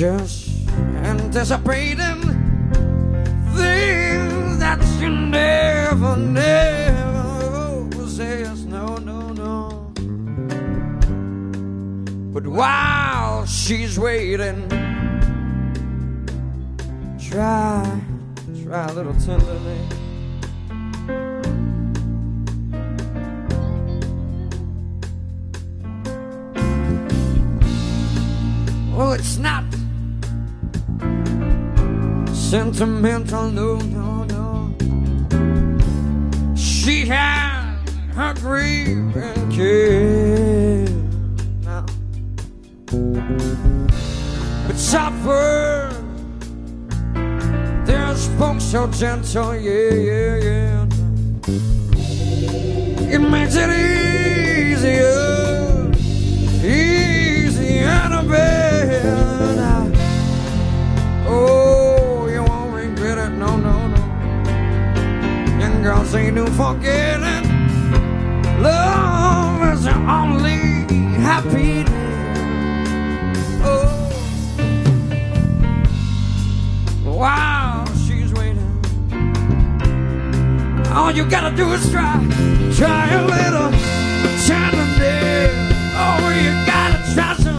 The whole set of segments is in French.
Just anticipating things that she never, never possessed. No, no, no. But while she's waiting, try, try a little tenderly. Oh, it's not sentimental, no, no, no. She had her grief and care. But suffer there spoke so gentle, yeah, yeah, yeah. It makes it Girls ain't no forgetting. Love is the only happiness. Oh. while she's waiting. All you gotta do is try, try a little tenderness. Oh, you gotta try some.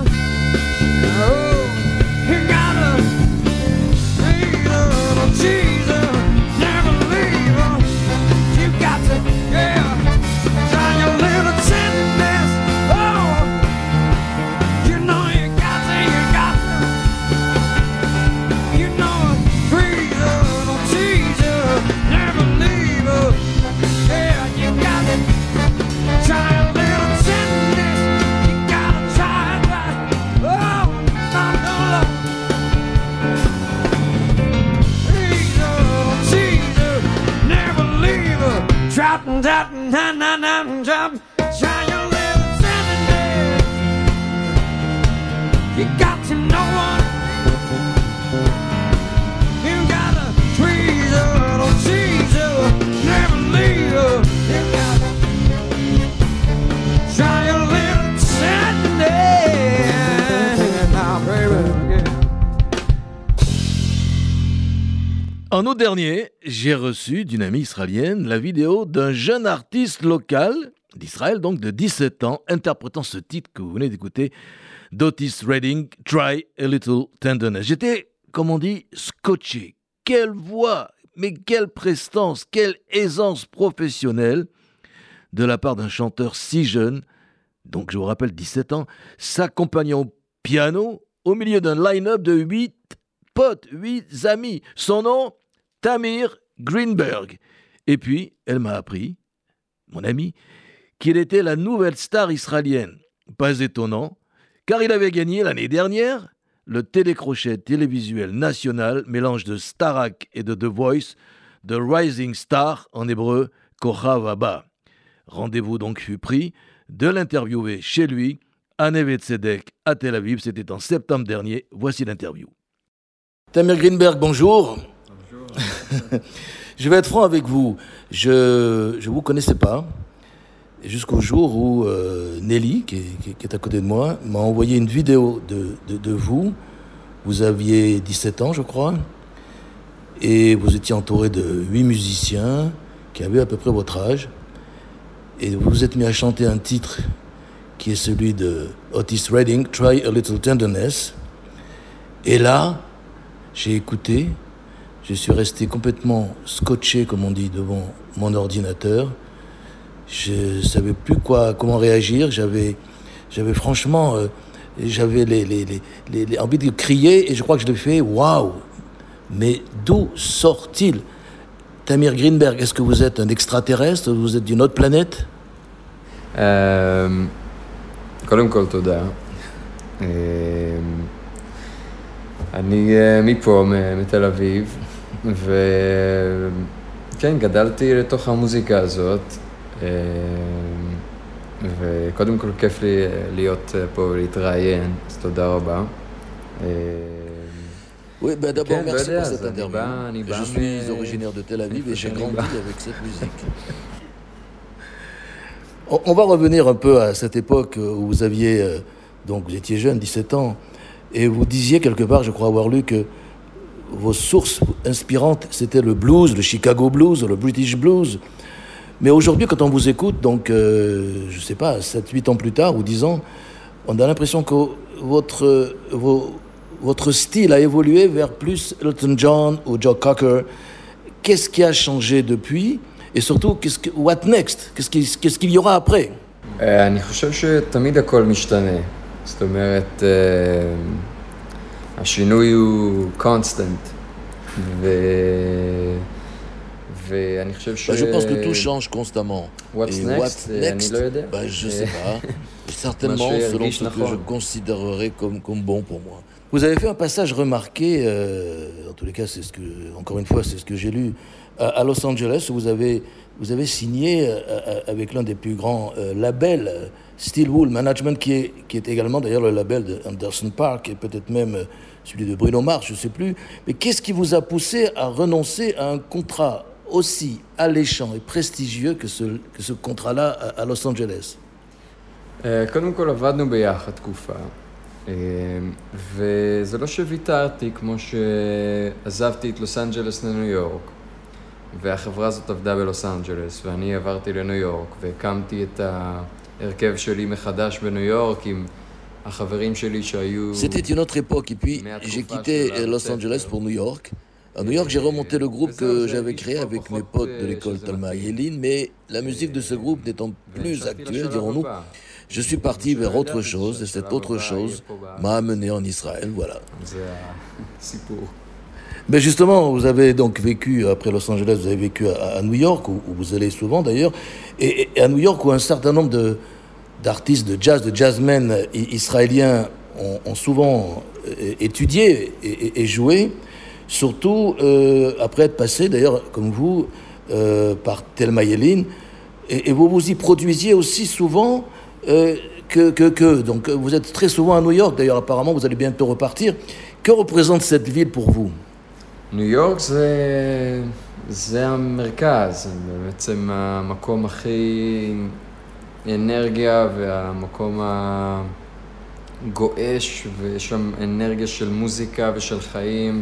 En août dernier, j'ai reçu d'une amie israélienne la vidéo d'un jeune artiste local, d'Israël donc, de 17 ans, interprétant ce titre que vous venez d'écouter, d'Otis Redding, Try a Little Tenderness. J'étais, comme on dit, scotché. Quelle voix, mais quelle prestance, quelle aisance professionnelle de la part d'un chanteur si jeune, donc je vous rappelle 17 ans, s'accompagnant au piano au milieu d'un line-up de 8 potes, 8 amis. Son nom, Tamir Greenberg. Et puis, elle m'a appris, mon ami, qu'il était la nouvelle star israélienne. Pas étonnant, car il avait gagné l'année dernière le télécrochet télévisuel national, mélange de Starak et de The Voice, de Rising Star, en hébreu, Kochav Abba. Rendez-vous donc fut pris de l'interviewer chez lui, à Neve Tzedek, à Tel Aviv. C'était en septembre dernier. Voici l'interview. Tamir Greenberg, bonjour. Je vais être franc avec vous. Je ne vous connaissais pas. Jusqu'au jour où euh, Nelly, qui est, à côté de moi, m'a envoyé une vidéo de, de, de, vous. Vous aviez 17 ans, je crois. Et vous étiez entouré de huit musiciens qui avaient à peu près votre âge. Et vous vous êtes mis à chanter un titre qui est celui de Otis Redding, Try a Little Tenderness. Et là, j'ai écouté, je suis resté complètement scotché, comme on dit, devant mon ordinateur. Je ne savais plus quoi, comment réagir. J'avais, j'avais franchement, euh, j'avais les, les, les, les, envie de crier et je crois que je l'ai fait. Waouh Mais d'où sort-il Tamir Greenberg, est-ce que vous êtes un extraterrestre Vous êtes d'une autre planète קודם כל תודה. אני מפה, מתל אביב, וכן, גדלתי לתוך המוזיקה הזאת, וקודם כל כיף לי להיות פה ולהתראיין, אז תודה רבה. Oui, ben d'abord, כן, merci pour cette interview. בא, je suis מ... originaire de Tel Aviv et j'ai grandi avec cette musique. On va revenir un peu à cette époque où vous aviez, donc vous étiez jeune, 17 ans, et vous disiez quelque part, je crois avoir lu, que vos sources inspirantes, c'était le blues, le Chicago blues, le British blues. Mais aujourd'hui, quand on vous écoute, donc, euh, je ne sais pas, 7-8 ans plus tard ou 10 ans, on a l'impression que votre, vos, votre style a évolué vers plus Elton John ou Joe Cocker. Qu'est-ce qui a changé depuis Et surtout, qu'est-ce que, what next Qu'est-ce qu'il qu'est-ce qu'il y aura après אני חושב שתמיד הכל משתנה. זאת אומרת, השינוי הוא constant. ו... ואני חושב ש... Je pense que tout change constamment. What's Et next? What's next אני לא יודע. ben, Je sais pas. Certainement, selon ce que je considérerais comme, comme bon pour moi. Vous avez fait un passage remarqué, euh, en tous les cas, c'est ce que, encore une fois, c'est ce que j'ai lu, à, à, Los Angeles, où vous avez, vous avez signé euh, avec l'un des plus grands euh, labels, Steelwool Management, qui est, qui est également d'ailleurs le label de Anderson Park, et peut-être même celui de Bruno Mars, je ne sais plus. Mais qu'est-ce qui vous a poussé à renoncer à un contrat aussi alléchant et prestigieux que ce, que ce contrat-là à, à Los Angeles קודם כל עבדנו ביחד תקופה, וזה לא שוויתרתי כמו שעזבתי את לוס אנג'לס לניו יורק, והחברה הזאת עבדה בלוס אנג'לס, ואני עברתי לניו יורק, והקמתי את ההרכב שלי מחדש בניו יורק עם החברים שלי שהיו... c'était une autre époque, et puis j'ai quitté Los Angeles pour New York. À New York, j'ai remonté le groupe que j'avais créé avec mes potes de l'école Talma et Yeline, mais la musique de ce groupe n'étant plus actuelle, dirons-nous, je suis parti vers autre chose, et cette autre chose m'a amené en Israël, voilà. Mais justement, vous avez donc vécu, après Los Angeles, vous avez vécu à, New York, où, vous allez souvent d'ailleurs, et, à New York, où un certain nombre de, d'artistes de jazz, de jazzmen israéliens ont, ont souvent étudié et, et joué, surtout euh, après être passé, d'ailleurs, comme vous, euh, par Thelma Yellin, et, et, vous vous y produisiez aussi souvent euh, que, que, que, Donc vous êtes très souvent à New York, d'ailleurs apparemment vous allez bientôt repartir. Que représente cette ville pour vous ניו יורק זה, זה המרכז, בעצם המקום הכי אנרגיה והמקום הגועש ויש שם אנרגיה של מוזיקה ושל חיים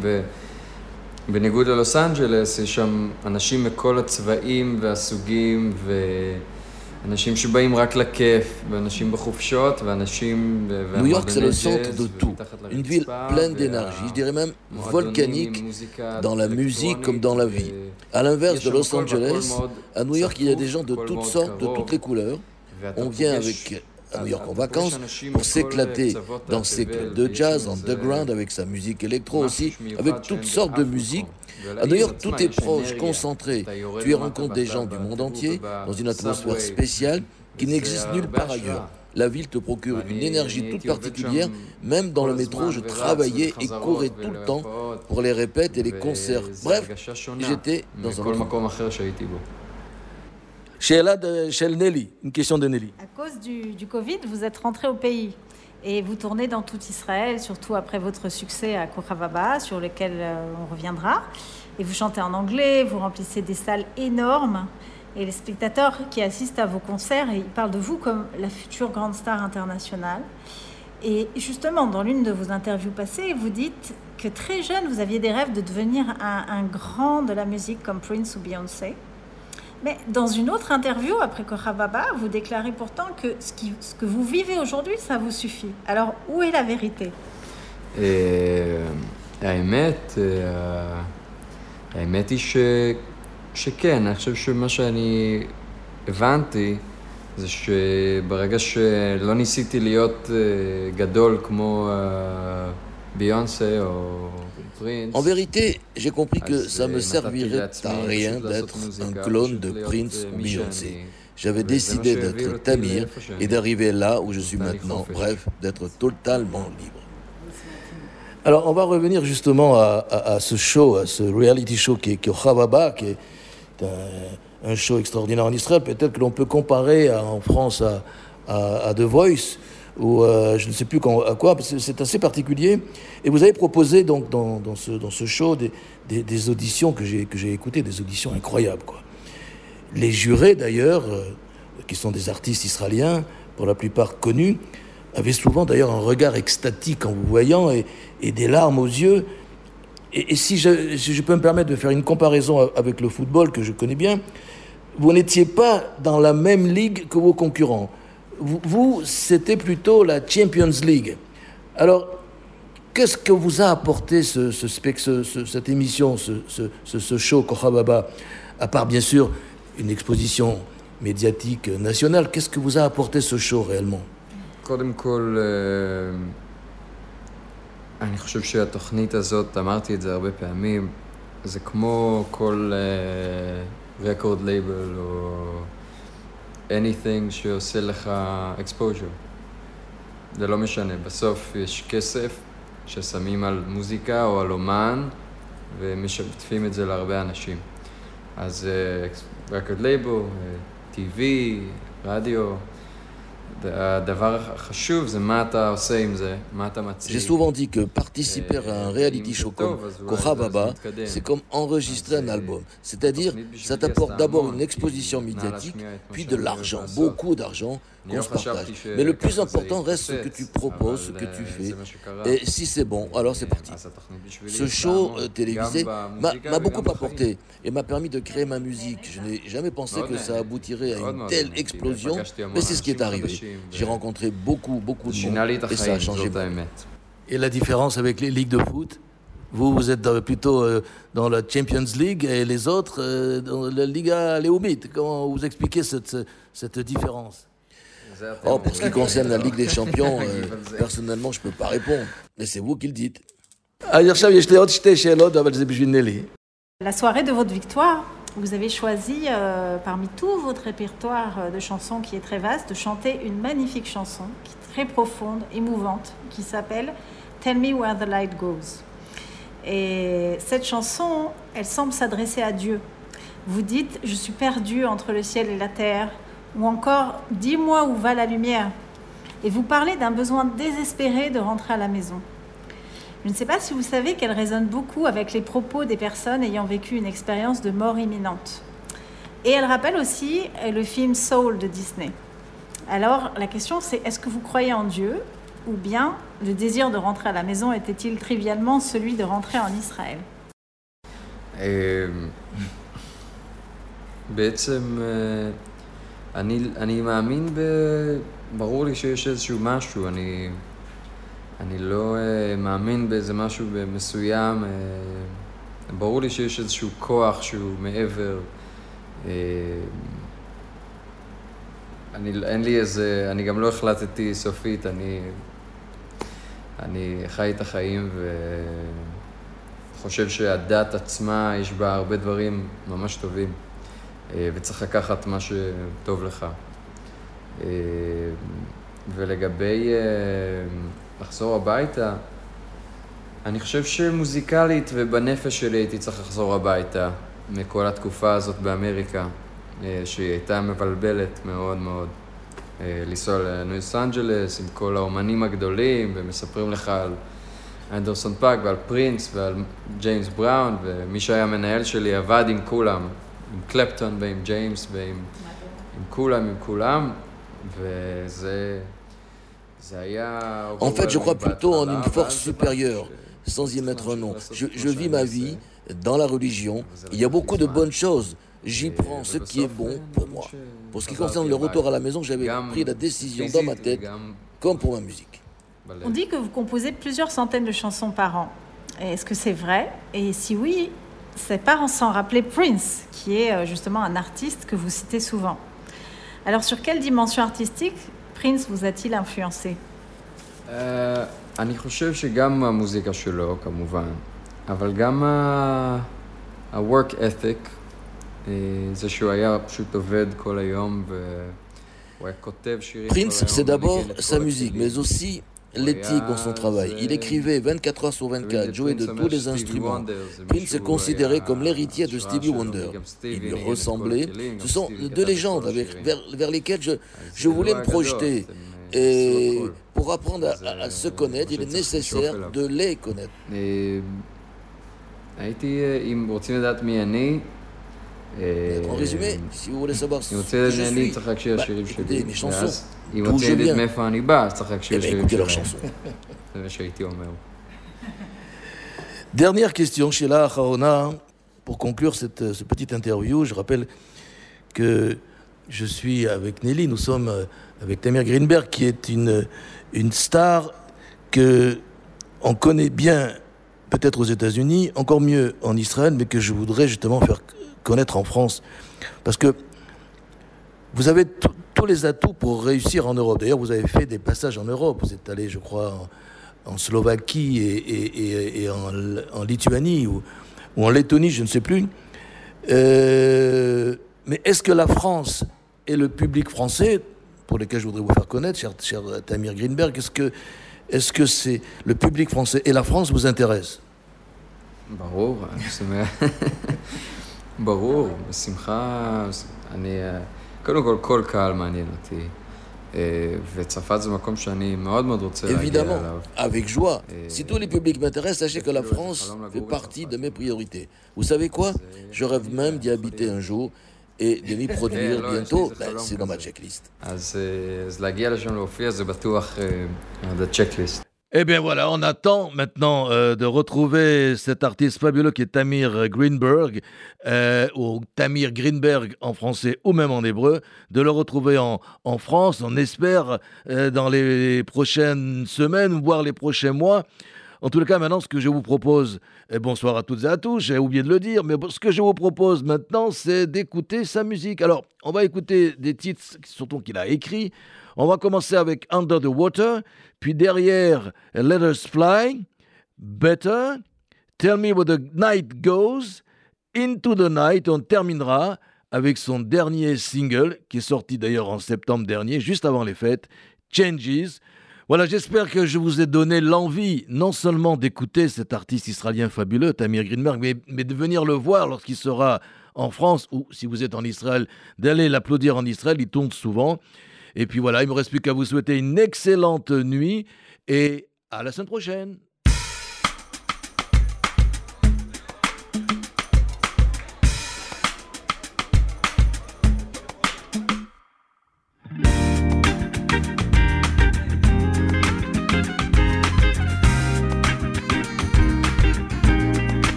ובניגוד ללוס אנג'לס יש שם אנשים מכל הצבעים והסוגים ואנשים שבאים רק לכיף ואנשים בחופשות ואנשים... York c'est le centre de tout, une ville pleine d'énergie, je dirais même volcanique dans la musique comme dans la vie. À l'inverse de Los Angeles, à New York il y a des gens de toutes sortes, de toutes les couleurs. On vient avec à New York en vacances pour s'éclater dans ses clubs de jazz, underground, avec sa musique électro aussi, avec toutes sortes de musiques. À New York, tout est proche, concentré. Tu y rencontres des gens du monde entier dans une atmosphère spéciale qui n'existe nulle part ailleurs. La ville te procure une énergie toute particulière. Même dans le métro, je travaillais et courais tout le temps pour les répètes et les concerts. Bref, j'étais dans un autre chez, de, chez Nelly, une question de Nelly. À cause du, du, Covid, vous êtes rentré au pays et vous tournez dans tout Israël, surtout après votre succès à Kokhavaba, sur lequel euh, on reviendra. Et vous chantez en anglais, vous remplissez des salles énormes. Et les spectateurs qui assistent à vos concerts, ils parlent de vous comme la future grande star internationale. Et justement, dans l'une de vos interviews passées, vous dites que très jeune, vous aviez des rêves de devenir un grand de la musique comme Prince ou Beyoncé. Mais dans une autre interview, après Kohababa, vous déclarez pourtant que ce, qui- ce que vous vivez aujourd'hui, ça vous suffit. Alors, où est la vérité אה, האמת, אה, האמת היא ש, שכן, אני חושב שמה שאני הבנתי זה שברגע שלא ניסיתי להיות אה, גדול כמו אה, ביונסה או פרינס, En vérité, j'ai compris que ça me servirait à rien d'être un clone de Prince ou Beyoncé. J'avais décidé d'être Tamir et d'arriver là où je suis maintenant, bref, d'être totalement libre. Alors, on va revenir justement à, ce show, à ce reality show qui est, qui qui est un, show extraordinaire en Israël. Peut-être que l'on peut comparer en France à, à The Voice ou euh, je ne sais plus à quoi, parce que c'est assez particulier. Et vous avez proposé donc dans, ce, dans ce show des, des- auditions que j'ai écoutées, des auditions incroyables. Quoi. Les jurés d'ailleurs, euh, qui sont des artistes israéliens, pour la plupart connus, avaient souvent d'ailleurs un regard extatique en vous voyant et, et des larmes aux yeux. Et, et si, je, si je peux me permettre de faire une comparaison avec le football que je connais bien, vous n'étiez pas dans la même ligue que vos concurrents Vous, vous, c'était plutôt la Champions League. Alors, qu'est-ce que vous a apporté ce, ce spec- ce- ce- cette émission, ce, ce- ce- ce show Kohababa À part bien sûr une exposition médiatique nationale, qu'est-ce que vous a apporté ce show réellement קודם כל, אה, אני חושב שהתוכנית הזאת, אמרתי את זה הרבה פעמים, זה כמו כל רקורד לייבל או anything שעושה לך exposure. זה לא משנה, בסוף יש כסף ששמים על מוזיקה או על אומן ומשתפים את זה להרבה אנשים. אז רקורד לייבל, TV, רדיו, J'ai souvent dit que participer à un reality show comme Kohababa, c'est comme enregistrer un album. C'est-à-dire, ça t'apporte d'abord une exposition médiatique, puis de l'argent, beaucoup d'argent qu'on se partage. Mais le plus important reste ce que tu proposes, ce que tu fais. Et si c'est bon, alors c'est parti. Ce show euh, télévisé m'a m'a beaucoup apporté et m'a permis de créer ma musique. Je n'ai jamais pensé que ça aboutirait à une telle explosion, mais c'est ce qui est arrivé. J'ai rencontré beaucoup, beaucoup de monde. Et ça a changé. Et la différence avec les ligues de foot vous, vous êtes plutôt euh, dans la Champions League et les autres euh, dans la Liga Léomite. Comment vous expliquez cette, cette différence? Oh, Pour ce qui concerne la Ligue des Champions, euh, personnellement, je ne peux pas répondre. Mais c'est vous qui le dites. Ah, la soirée de votre victoire, vous avez choisi, euh, parmi tout votre répertoire euh, de chansons qui est très vaste, de chanter une magnifique chanson qui est très profonde, émouvante, qui s'appelle Tell Me Where the Light Goes. Et cette chanson, elle semble s'adresser à Dieu. Vous dites Je suis perdu entre le ciel et la terre, ou encore Dis-moi où va la lumière. Et vous parlez d'un besoin désespéré de rentrer à la maison. Je ne sais pas si vous savez qu'elle résonne beaucoup avec les propos des personnes ayant vécu une expérience de mort imminente. Et elle rappelle aussi euh, le film Soul de Disney. Alors la question c'est est-ce que vous croyez en Dieu ou bien le désir de rentrer à la maison était-il trivialement celui de rentrer en Israël אמ, בעצם אה, אני, אני מאמין ב... ברור לי שיש איזשהו משהו, אני, אני לא אה, מאמין באיזה משהו מסוים, אה, ברור לי שיש איזשהו כוח שהוא מעבר. אה, אני, אין לי איזה, אני גם לא החלטתי סופית, אני, אני חי את החיים ו... חושב שהדת עצמה, יש בה הרבה דברים ממש טובים, וצריך לקחת מה שטוב לך. ולגבי לחזור הביתה, אני חושב שמוזיקלית ובנפש שלי הייתי צריך לחזור הביתה מכל התקופה הזאת באמריקה, אה, שהיא הייתה מבלבלת מאוד מאוד. אה, לנסוע לניוס אנג'לס עם כל האומנים הגדולים, ומספרים לך על אנדרסון פאק ועל פרינס ועל ג'יימס בראון, ומי שהיה המנהל שלי עבד עם כולם, עם קלפטון ועם ג'יימס ועם עם כולם, עם כולם, וזה... En fait, je crois plutôt en une force supérieure, sans y mettre un nom. Je, vis ma vie dans la religion. Il y a beaucoup de bonnes choses. J'y prends ce qui est bon pour moi. Pour ce qui concerne le retour à la maison, j'avais pris la décision dans ma tête, comme pour ma musique. On dit que vous composez plusieurs centaines de chansons par an. Est-ce que c'est vrai? Et si oui, c'est pas sans rappeler Prince, qui est euh, justement un artiste que vous citez souvent. Alors sur quelle dimension artistique Prince vous a-t-il influencé אה, אני חושב שגם המוזיקה שלו, כמובן, אבל גם ה- ה-work ethic, אה, זה שהוא היה פשוט עובד כל היום והוא היה כותב שירים כל היום. Prince, c'est d'abord וניגן את sa כל musique, הכלים. mais aussi l'éthique dans son travail. Il écrivait 24 heures sur 24, jouait de tous les instruments. Prince est considéré comme l'héritier de Stevie Wonder. Il lui ressemblait. Ce sont deux légendes avec, vers, vers lesquelles je, je voulais me projeter. Et pour apprendre à, à- à se connaître, il est nécessaire de les connaître. En résumé, si vous voulez savoir ce que je suis, bah, écoutez mes chansons, d'où eh ben, leurs chansons. Dernière question, Sheila Harona, pour conclure cette, cette, petite interview. Je rappelle que je suis avec Nelly, nous sommes euh, avec Tamir Greenberg, qui est une, une star que on connaît bien, peut-être aux États-Unis, encore mieux en Israël, mais que je voudrais justement faire connaître en France. Parce que vous avez tous les atouts pour réussir en Europe. D'ailleurs, vous avez fait des passages en Europe. Vous êtes allé, je crois, en, Slovaquie et, en, Lituanie ou, en Lettonie, je ne sais plus. Euh, mais est-ce que la France et le public français, pour lesquels je voudrais vous faire connaître, cher, Tamir Greenberg, est-ce que est-ce le public français et la France vous intéressent? Bah, oh, Bravo, ברור, בשמחה. אני, אה, קודם כל, כל קהל מעניין אותי. אה, וצרפת זה מקום שאני מאוד מאוד רוצה להגיע Évidemment, אליו. avec joie. Et- Si tous les publics m'intéressent, sachez que la Plus, France Salon la fait Gourou, partie Sarfat. de mes priorités. Vous savez quoi Je rêve même d'y habiter un jour et de m'y produire Eh, לא, bientôt. יש לי איזה Ben, חלום C'est dans ma כזה. checklist. Eh bien voilà, on attend maintenant euh, de retrouver cet artiste fabuleux qui est Tamir Greenberg, euh, ou Tamir Greenberg en français ou même en hébreu, de le retrouver en, en France, on espère, euh, dans les prochaines semaines, voire les prochains mois. En tout cas, maintenant, ce que je vous propose, bonsoir à toutes et à tous, j'ai oublié de le dire, mais ce que je vous propose maintenant, c'est d'écouter sa musique. Alors, on va écouter des titres, surtout qu'il a écrits. On va commencer avec Under the Water, puis derrière Let Us Fly, Better, Tell Me Where the Night Goes, Into the Night. On terminera avec son dernier single, qui est sorti d'ailleurs en septembre dernier, juste avant les fêtes, Changes. Voilà, j'espère que je vous ai donné l'envie non seulement d'écouter cet artiste israélien fabuleux, Tamir Greenberg, mais, mais de venir le voir lorsqu'il sera en France ou si vous êtes en Israël, d'aller l'applaudir en Israël, il tourne souvent. Et puis voilà, il me reste plus qu'à vous souhaiter une excellente nuit et à la semaine prochaine.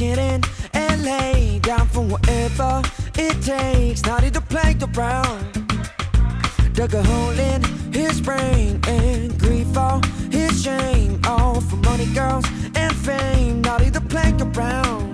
It in LA Down for whatever it takes. Not to play around Dug a hole in his brain And grief all his shame. All for money, girls, and fame. Not to play around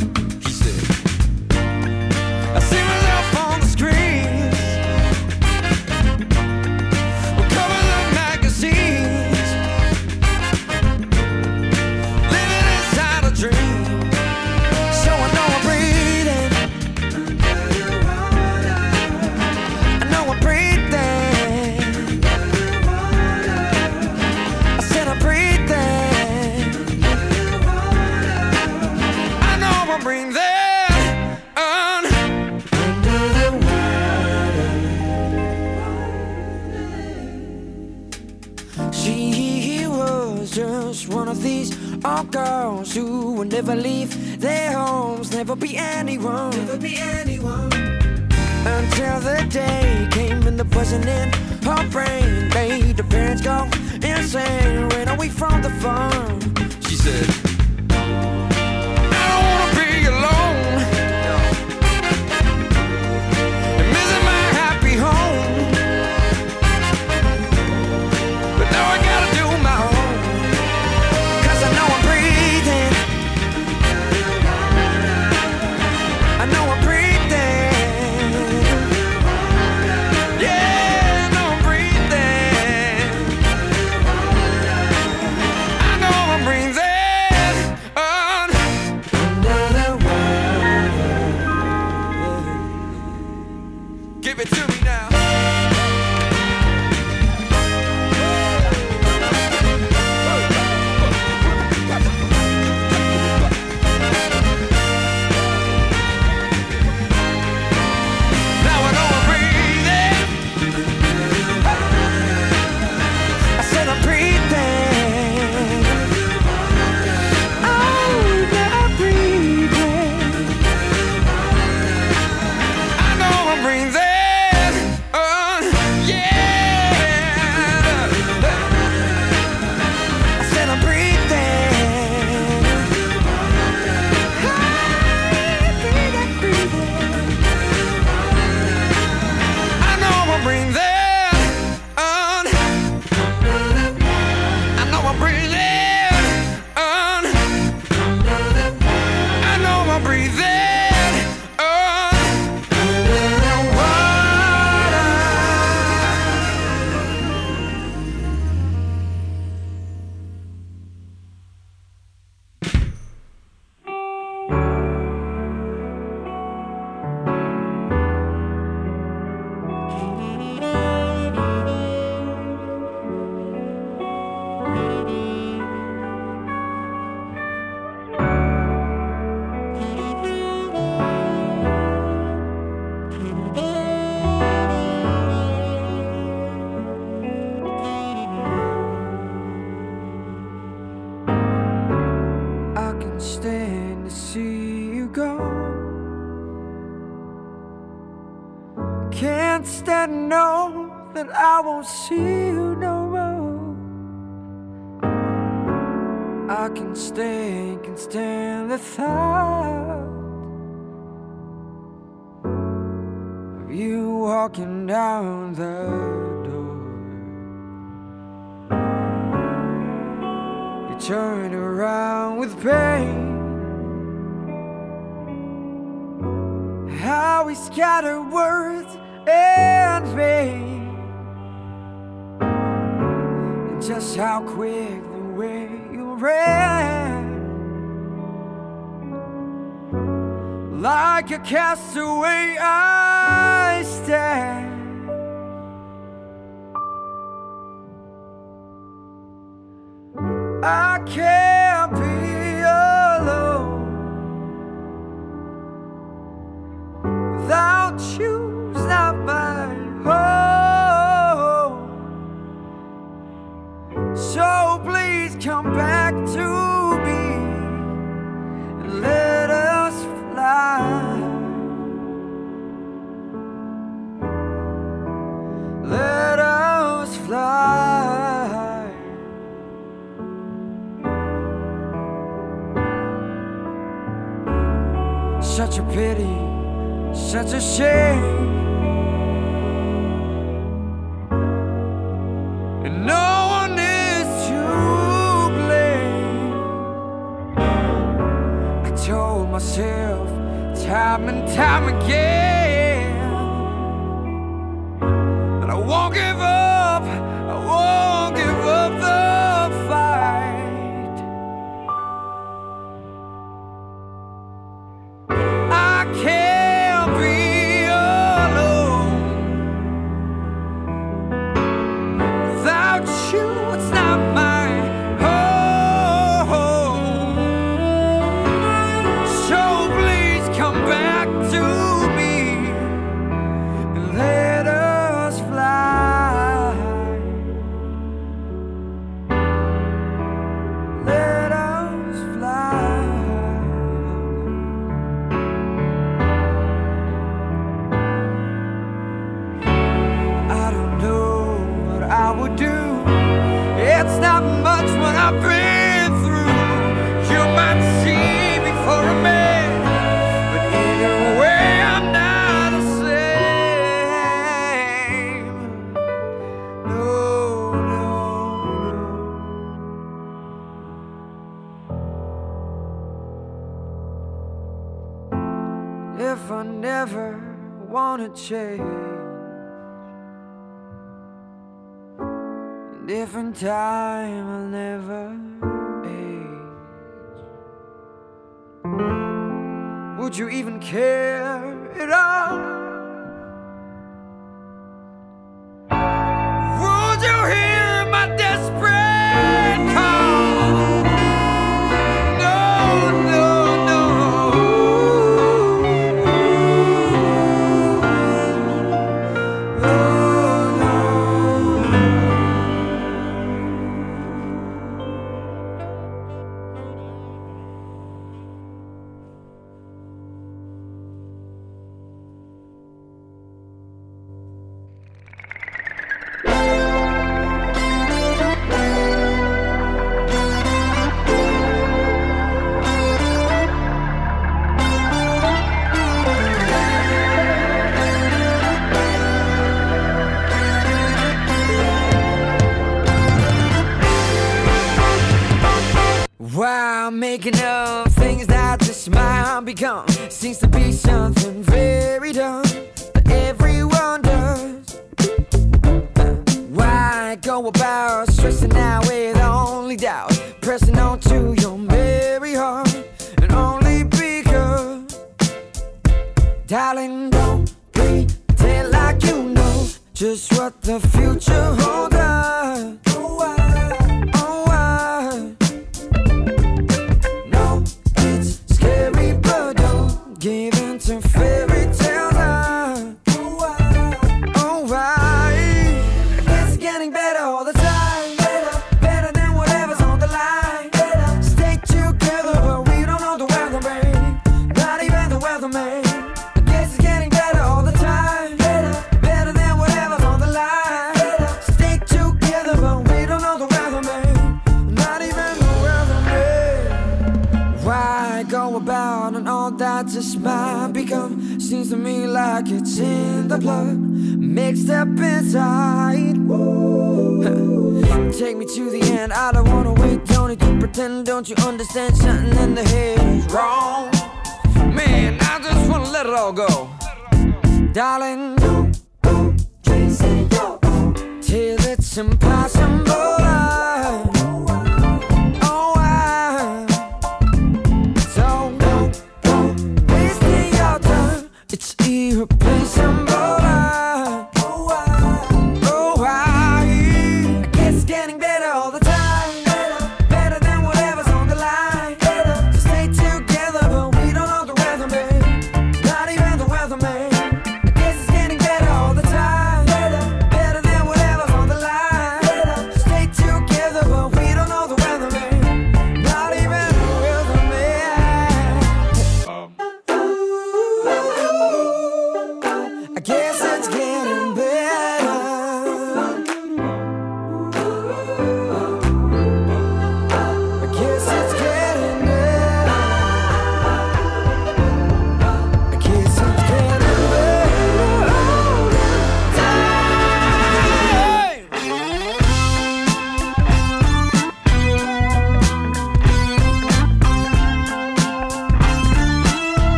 girls who will never leave their homes, never be anyone, never be anyone. Until the day came and the buzzing in her brain made the parents go insane. Ran away from the farm? She said, Turn around with pain. How we scatter words and pain. And just how quick the way you ran. Like a castaway, I stand. I can't be alone without you. Pity, such a shame. And no one is to blame. I told myself time and time again that I won't give change different time I'll never age Would you even care at all? Just what the future holds.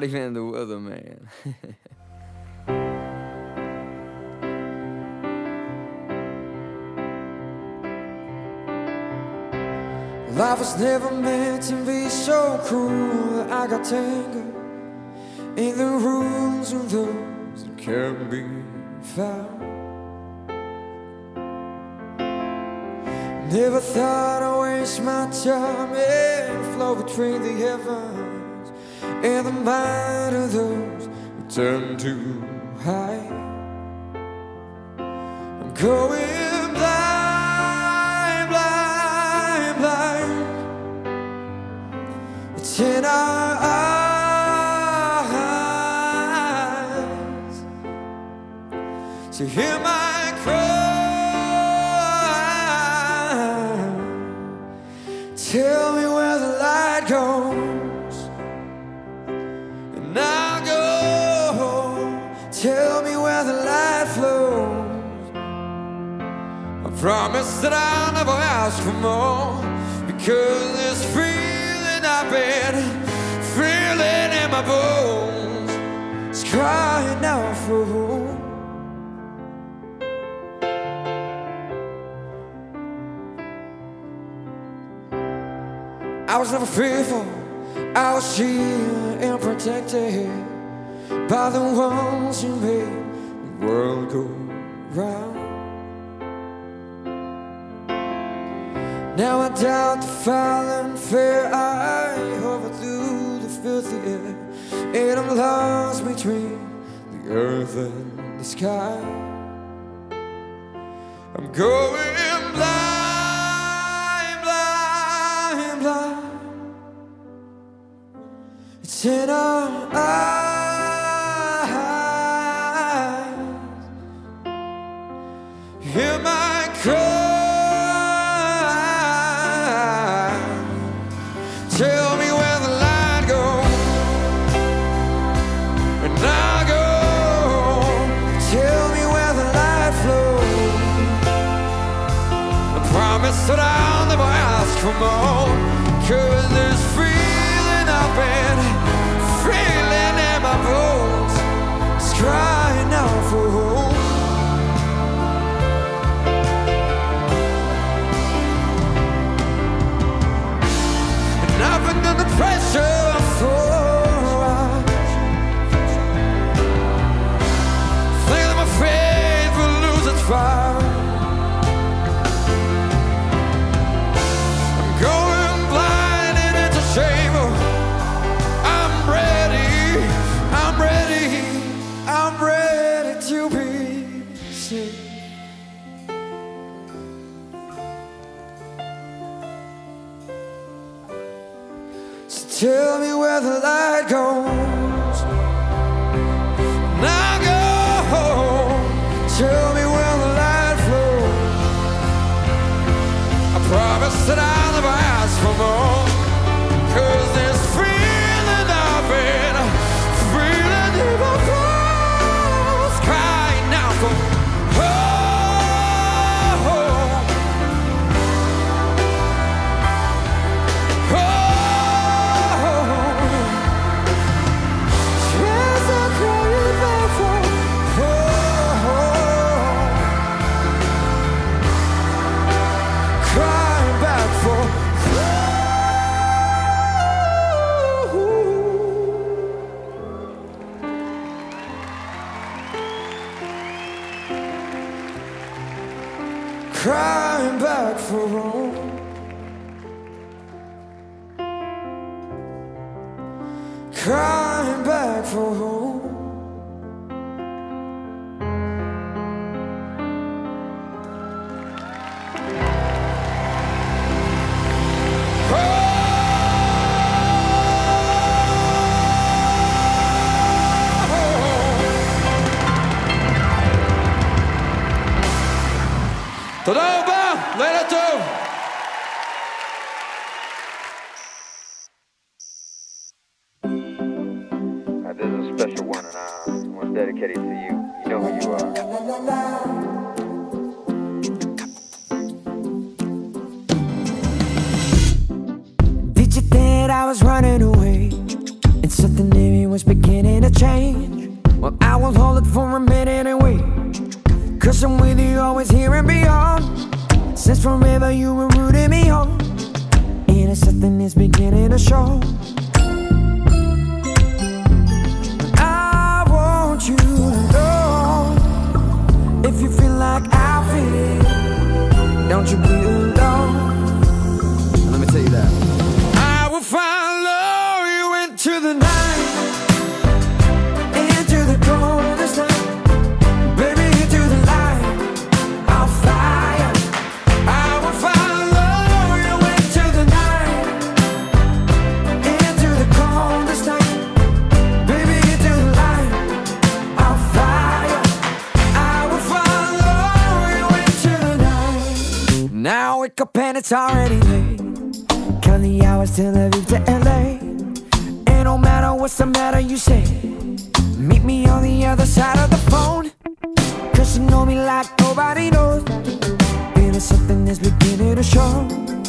not even the weatherman. Life was never meant to be so cruel. I got tangled in the rules of those that can't be found. Never thought I'd waste my time and flow between the heavens in the mind of those who turn too high. I'm going blind, blind, blind. It's in our eyes. So hear my Promise that I'll never ask for more because this feeling I've been feeling in my bones is crying out for home. I was never fearful. I was shielded and protected by the ones who made the world go round. Now I doubt the fallen fair I hover through the filthy air. And I'm lost between the earth and the sky. I'm going blind, blind, blind. It's in our eyes crying back for home. Crying back for home. around you, we it's already late. Count the hours till I leave to LA. It don't matter what's the matter, you say. Meet me on the other side of the phone. Cause you know me like nobody knows. Feeling something is beginning to show.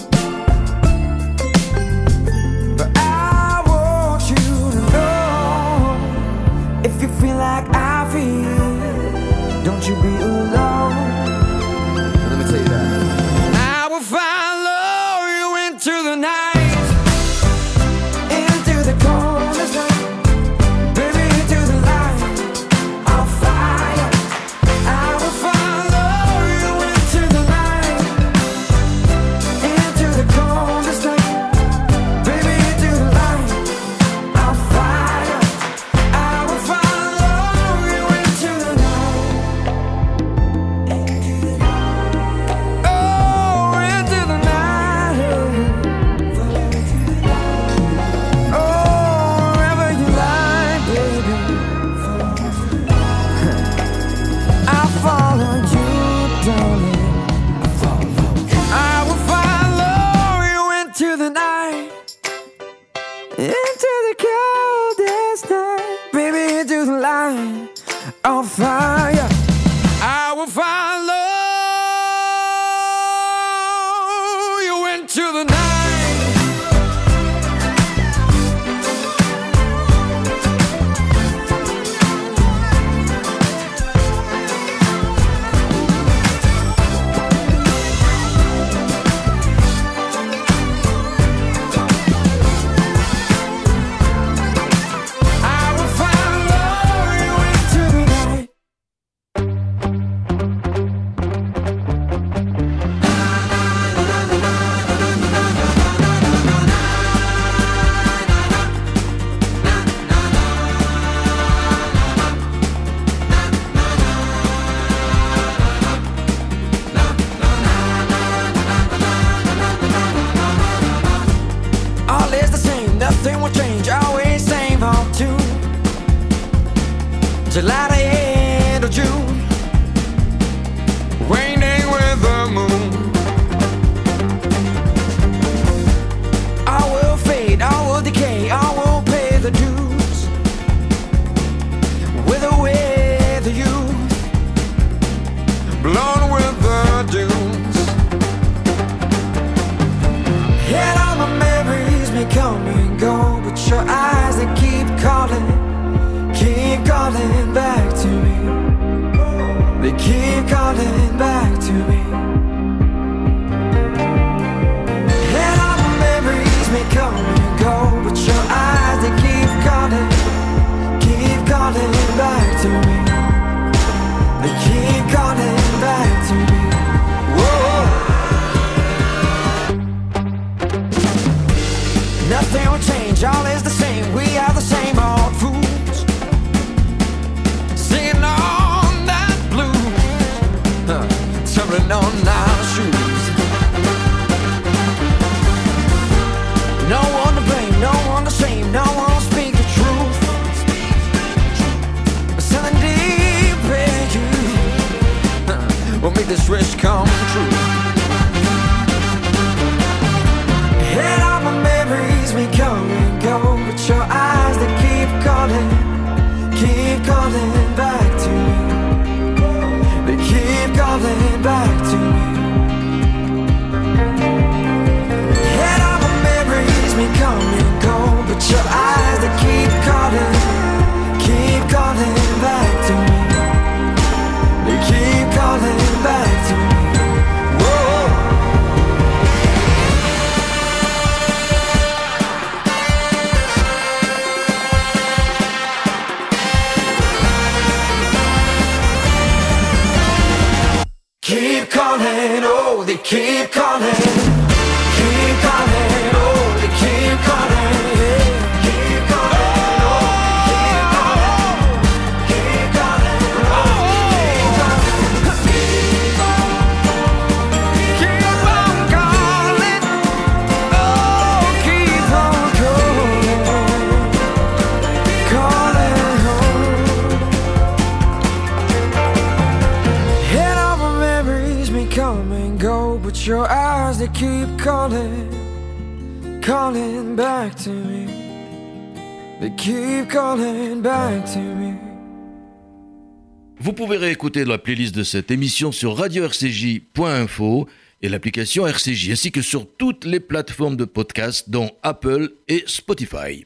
Vous pouvez réécouter la playlist de cette émission sur radio-rcj.info et l'application RCJ, ainsi que sur toutes les plateformes de podcast, dont Apple et Spotify.